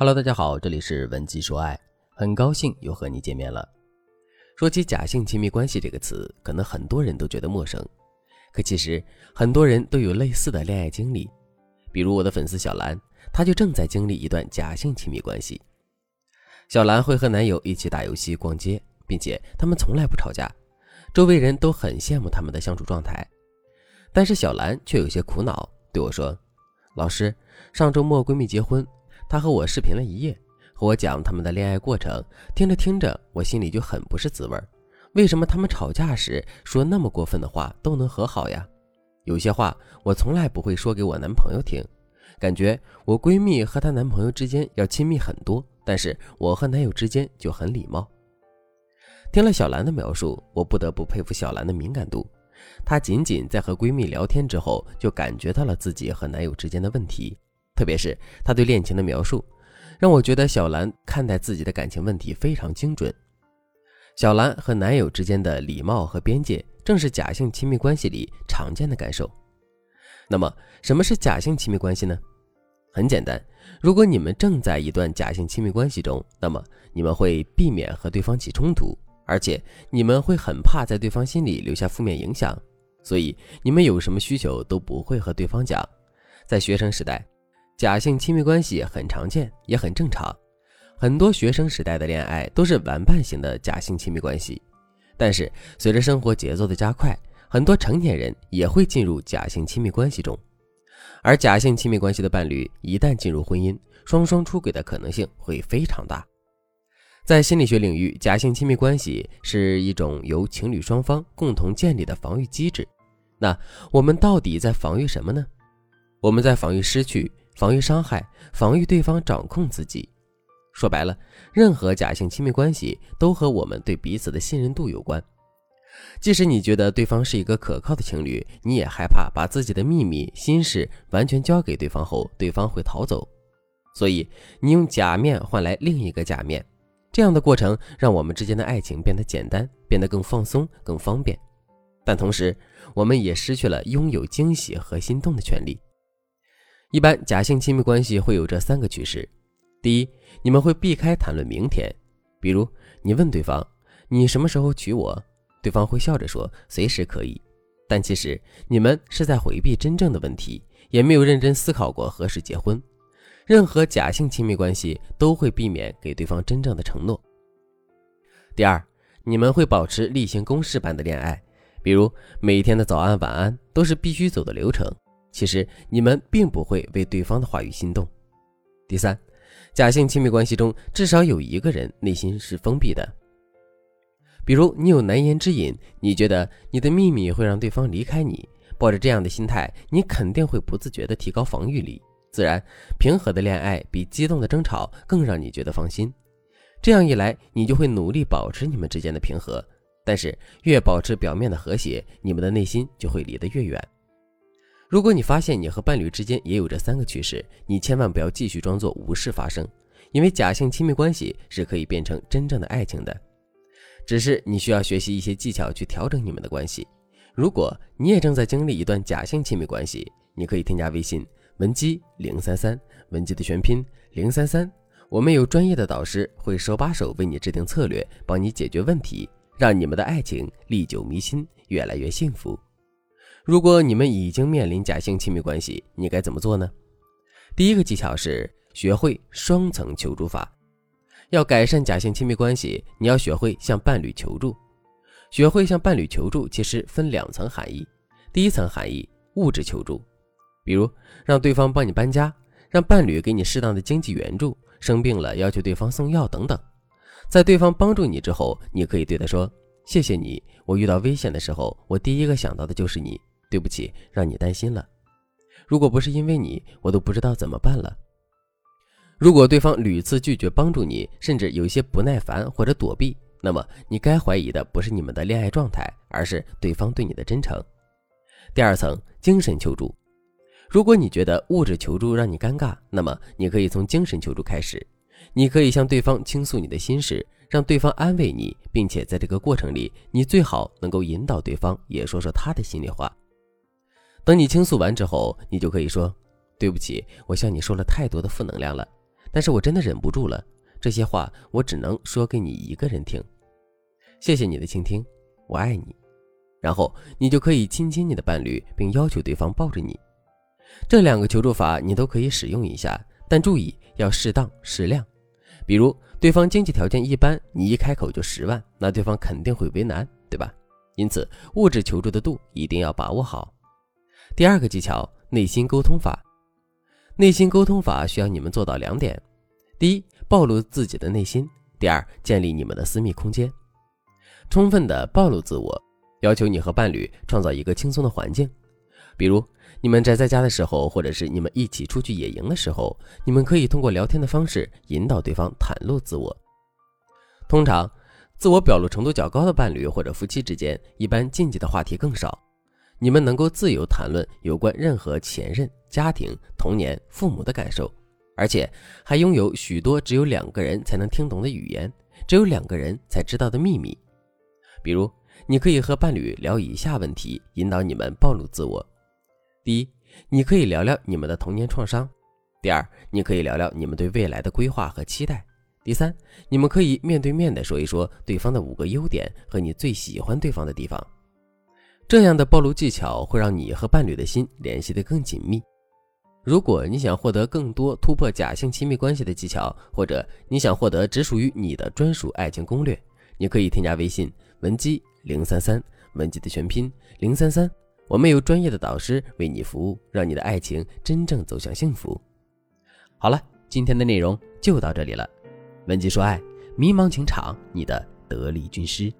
Hello，大家好，这里是文姬说爱，很高兴又和你见面了。说起假性亲密关系这个词，可能很多人都觉得陌生，可其实很多人都有类似的恋爱经历。比如我的粉丝小兰，她就正在经历一段假性亲密关系。小兰会和男友一起打游戏、逛街，并且他们从来不吵架，周围人都很羡慕他们的相处状态。但是小兰却有些苦恼，对我说：“老师，上周末闺蜜结婚。”她和我视频了一夜，和我讲他们的恋爱过程。听着听着，我心里就很不是滋味儿为什么他们吵架时说那么过分的话都能和好呀？有些话我从来不会说给我男朋友听，感觉我闺蜜和她男朋友之间要亲密很多，但是我和男友之间就很礼貌。听了小兰的描述，我不得不佩服小兰的敏感度。她仅仅在和闺蜜聊天之后，就感觉到了自己和男友之间的问题。特别是他对恋情的描述，让我觉得小兰看待自己的感情问题非常精准。小兰和男友之间的礼貌和边界，正是假性亲密关系里常见的感受。那么，什么是假性亲密关系呢？很简单，如果你们正在一段假性亲密关系中，那么你们会避免和对方起冲突，而且你们会很怕在对方心里留下负面影响，所以你们有什么需求都不会和对方讲。在学生时代。假性亲密关系很常见，也很正常。很多学生时代的恋爱都是玩伴型的假性亲密关系。但是，随着生活节奏的加快，很多成年人也会进入假性亲密关系中。而假性亲密关系的伴侣一旦进入婚姻，双双出轨的可能性会非常大。在心理学领域，假性亲密关系是一种由情侣双方共同建立的防御机制。那我们到底在防御什么呢？我们在防御失去。防御伤害，防御对方掌控自己。说白了，任何假性亲密关系都和我们对彼此的信任度有关。即使你觉得对方是一个可靠的情侣，你也害怕把自己的秘密、心事完全交给对方后，对方会逃走。所以，你用假面换来另一个假面，这样的过程让我们之间的爱情变得简单，变得更放松、更方便。但同时，我们也失去了拥有惊喜和心动的权利。一般假性亲密关系会有这三个趋势：第一，你们会避开谈论明天，比如你问对方你什么时候娶我，对方会笑着说随时可以，但其实你们是在回避真正的问题，也没有认真思考过何时结婚。任何假性亲密关系都会避免给对方真正的承诺。第二，你们会保持例行公事般的恋爱，比如每天的早安晚安都是必须走的流程。其实你们并不会为对方的话语心动。第三，假性亲密关系中至少有一个人内心是封闭的。比如你有难言之隐，你觉得你的秘密会让对方离开你，抱着这样的心态，你肯定会不自觉地提高防御力。自然，平和的恋爱比激动的争吵更让你觉得放心。这样一来，你就会努力保持你们之间的平和。但是越保持表面的和谐，你们的内心就会离得越远。如果你发现你和伴侣之间也有这三个趋势，你千万不要继续装作无事发生，因为假性亲密关系是可以变成真正的爱情的，只是你需要学习一些技巧去调整你们的关系。如果你也正在经历一段假性亲密关系，你可以添加微信文姬零三三，文姬的全拼零三三，我们有专业的导师会手把手为你制定策略，帮你解决问题，让你们的爱情历久弥新，越来越幸福。如果你们已经面临假性亲密关系，你该怎么做呢？第一个技巧是学会双层求助法。要改善假性亲密关系，你要学会向伴侣求助。学会向伴侣求助，其实分两层含义。第一层含义，物质求助，比如让对方帮你搬家，让伴侣给你适当的经济援助，生病了要求对方送药等等。在对方帮助你之后，你可以对他说：“谢谢你，我遇到危险的时候，我第一个想到的就是你。”对不起，让你担心了。如果不是因为你，我都不知道怎么办了。如果对方屡次拒绝帮助你，甚至有一些不耐烦或者躲避，那么你该怀疑的不是你们的恋爱状态，而是对方对你的真诚。第二层，精神求助。如果你觉得物质求助让你尴尬，那么你可以从精神求助开始。你可以向对方倾诉你的心事，让对方安慰你，并且在这个过程里，你最好能够引导对方也说说他的心里话。等你倾诉完之后，你就可以说：“对不起，我向你说了太多的负能量了。但是我真的忍不住了。这些话我只能说给你一个人听。谢谢你的倾听，我爱你。然后你就可以亲亲你的伴侣，并要求对方抱着你。这两个求助法你都可以使用一下，但注意要适当适量。比如对方经济条件一般，你一开口就十万，那对方肯定会为难，对吧？因此物质求助的度一定要把握好。第二个技巧，内心沟通法。内心沟通法需要你们做到两点：第一，暴露自己的内心；第二，建立你们的私密空间，充分的暴露自我。要求你和伴侣创造一个轻松的环境，比如你们宅在家的时候，或者是你们一起出去野营的时候，你们可以通过聊天的方式引导对方袒露自我。通常，自我表露程度较高的伴侣或者夫妻之间，一般禁忌的话题更少，你们能够自由谈论有关任何前任、家庭、童年、父母的感受，而且还拥有许多只有两个人才能听懂的语言，只有两个人才知道的秘密，比如。你可以和伴侣聊以下问题，引导你们暴露自我：第一，你可以聊聊你们的童年创伤；第二，你可以聊聊你们对未来的规划和期待；第三，你们可以面对面的说一说对方的五个优点和你最喜欢对方的地方。这样的暴露技巧会让你和伴侣的心联系得更紧密。如果你想获得更多突破假性亲密关系的技巧，或者你想获得只属于你的专属爱情攻略，你可以添加微信文姬。零三三，文姬的全拼零三三，我们有专业的导师为你服务，让你的爱情真正走向幸福。好了，今天的内容就到这里了。文姬说爱，迷茫情场，你的得力军师。